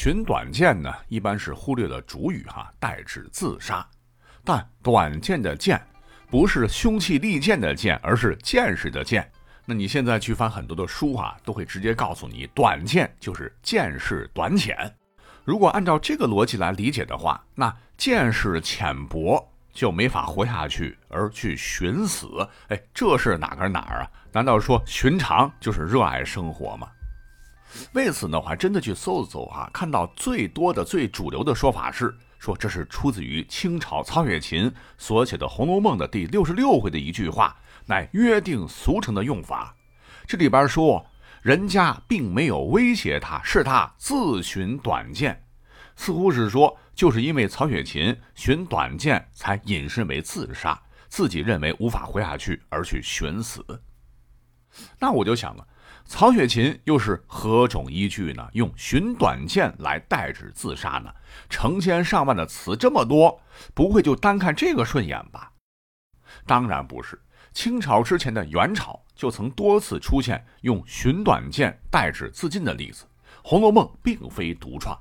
寻短见呢，一般是忽略了主语哈，代指自杀。但短见的见，不是凶器利剑的剑，而是见识的见。那你现在去翻很多的书啊，都会直接告诉你，短见就是见识短浅。如果按照这个逻辑来理解的话，那见识浅薄就没法活下去，而去寻死，哎，这是哪个哪儿啊？难道说寻常就是热爱生活吗？为此呢，我还真的去搜了搜啊，看到最多的、最主流的说法是说这是出自于清朝曹雪芹所写的《红楼梦》的第六十六回的一句话。乃约定俗成的用法，这里边说人家并没有威胁他，是他自寻短见，似乎是说就是因为曹雪芹寻短见，才引申为自杀，自己认为无法活下去而去寻死。那我就想了，曹雪芹又是何种依据呢？用寻短见来代指自杀呢？成千上万的词这么多，不会就单看这个顺眼吧？当然不是。清朝之前的元朝就曾多次出现用寻短见代指自尽的例子，《红楼梦》并非独创。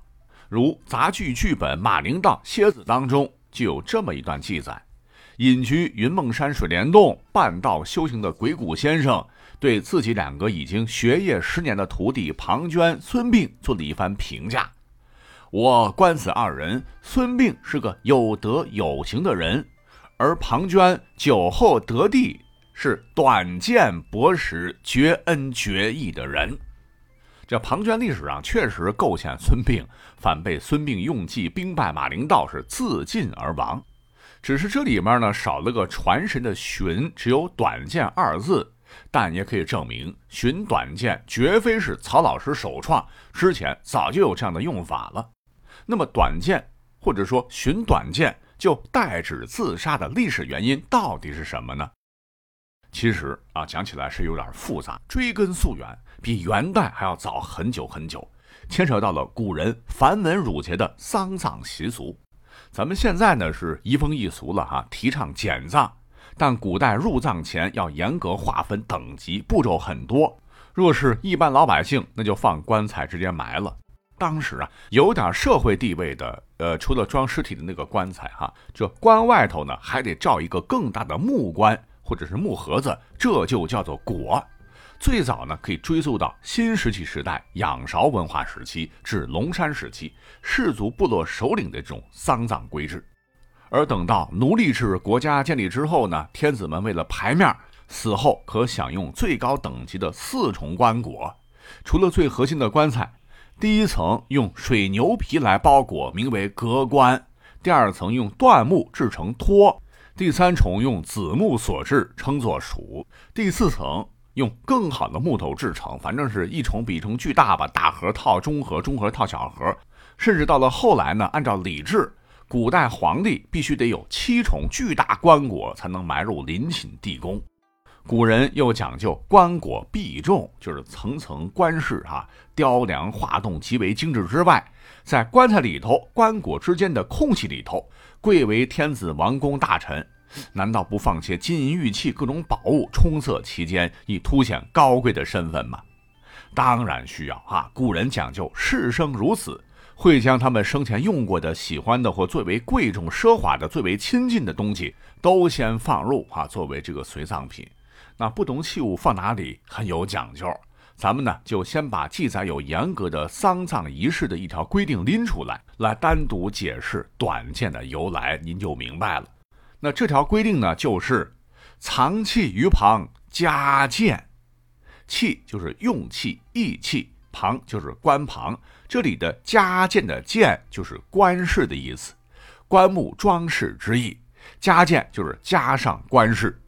如杂剧剧本《马陵道蝎子》当中就有这么一段记载：隐居云梦山水帘洞半道修行的鬼谷先生，对自己两个已经学业十年的徒弟庞涓、孙膑做了一番评价：“我观此二人，孙膑是个有德有行的人，而庞涓酒后得地。”是短见博识、绝恩绝义的人。这庞涓历史上确实构陷孙膑，反被孙膑用计兵败马陵道，是自尽而亡。只是这里面呢少了个传神的“寻”，只有“短见”二字。但也可以证明，“寻短见”绝非是曹老师首创，之前早就有这样的用法了。那么，“短见”或者说“寻短见”就代指自杀的历史原因到底是什么呢？其实啊，讲起来是有点复杂，追根溯源，比元代还要早很久很久，牵扯到了古人繁文缛节的丧葬习俗。咱们现在呢是移风易俗了哈，提倡简葬，但古代入葬前要严格划分等级，步骤很多。若是一般老百姓，那就放棺材直接埋了。当时啊，有点社会地位的，呃，除了装尸体的那个棺材哈，这棺外头呢还得罩一个更大的木棺。或者是木盒子，这就叫做椁。最早呢，可以追溯到新石器时代仰韶文化时期至龙山时期氏族部落首领的这种丧葬规制。而等到奴隶制国家建立之后呢，天子们为了牌面，死后可享用最高等级的四重棺椁。除了最核心的棺材，第一层用水牛皮来包裹，名为革棺；第二层用椴木制成托。第三重用子木所制，称作鼠；第四层用更好的木头制成，反正是一重比一重巨大吧。大盒套中盒，中盒套小盒，甚至到了后来呢，按照礼制，古代皇帝必须得有七重巨大棺椁才能埋入陵寝地宫。古人又讲究棺椁必重，就是层层棺饰啊，雕梁画栋极为精致之外，在棺材里头、棺椁之间的空隙里头。贵为天子、王公、大臣，难道不放些金银玉器、各种宝物充塞其间，以凸显高贵的身份吗？当然需要哈。古人讲究士生如此，会将他们生前用过的、喜欢的或最为贵重、奢华的、最为亲近的东西，都先放入啊，作为这个随葬品。那不同器物放哪里很有讲究。咱们呢，就先把记载有严格的丧葬仪式的一条规定拎出来，来单独解释短见的由来，您就明白了。那这条规定呢，就是藏器于旁加见，器就是用器、义器，旁就是棺旁。这里的加建的建就是官饰的意思，棺木装饰之意。加建就是加上官饰。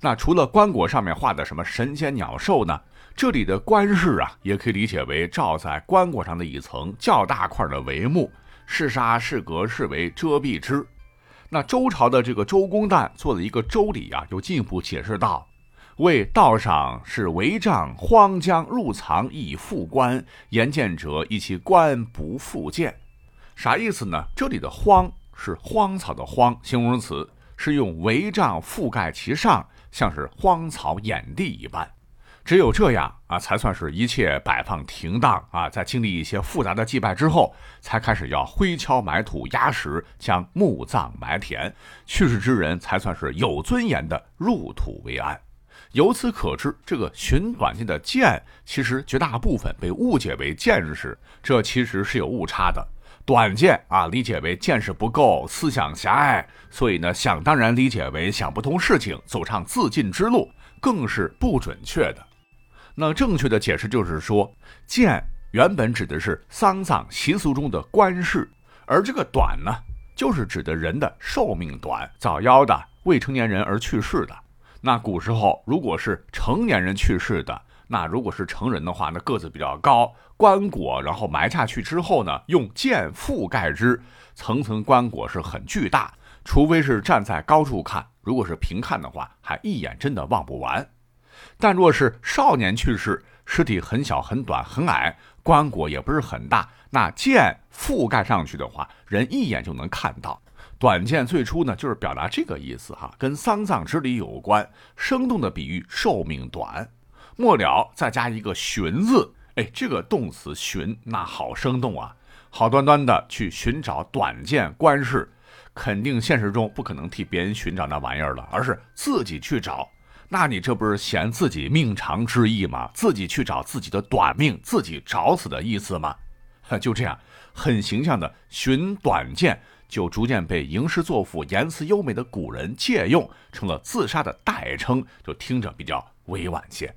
那除了棺椁上面画的什么神仙鸟兽呢？这里的官饰啊，也可以理解为罩在棺椁上的一层较大块的帷幕，是纱是格是为遮蔽之。那周朝的这个周公旦做了一个周礼啊，又进一步解释道：为道上是帷帐荒江入藏以复棺，言见者以其棺不复见。啥意思呢？这里的荒是荒草的荒，形容词是用帷帐覆盖其上，像是荒草掩地一般。只有这样啊，才算是一切摆放停当啊。在经历一些复杂的祭拜之后，才开始要挥锹埋土压实，将墓葬埋田，去世之人才算是有尊严的入土为安。由此可知，这个寻短见的见，其实绝大部分被误解为见识，这其实是有误差的。短见啊，理解为见识不够，思想狭隘，所以呢，想当然理解为想不通事情，走上自尽之路，更是不准确的。那正确的解释就是说，见原本指的是丧葬习俗中的官事，而这个短呢，就是指的人的寿命短、早夭的未成年人而去世的。那古时候如果是成年人去世的，那如果是成人的话，那个子比较高，棺椁然后埋下去之后呢，用剑覆盖之，层层棺椁是很巨大，除非是站在高处看，如果是平看的话，还一眼真的望不完。但若是少年去世，尸体很小、很短、很矮，棺椁也不是很大，那剑覆盖上去的话，人一眼就能看到。短剑最初呢，就是表达这个意思哈，跟丧葬之礼有关，生动的比喻寿命短。末了再加一个寻字，哎，这个动词寻，那好生动啊，好端端的去寻找短剑官事，肯定现实中不可能替别人寻找那玩意儿了，而是自己去找。那你这不是嫌自己命长之意吗？自己去找自己的短命，自己找死的意思吗？就这样，很形象的寻短见，就逐渐被吟诗作赋、言辞优美的古人借用，成了自杀的代称，就听着比较委婉些。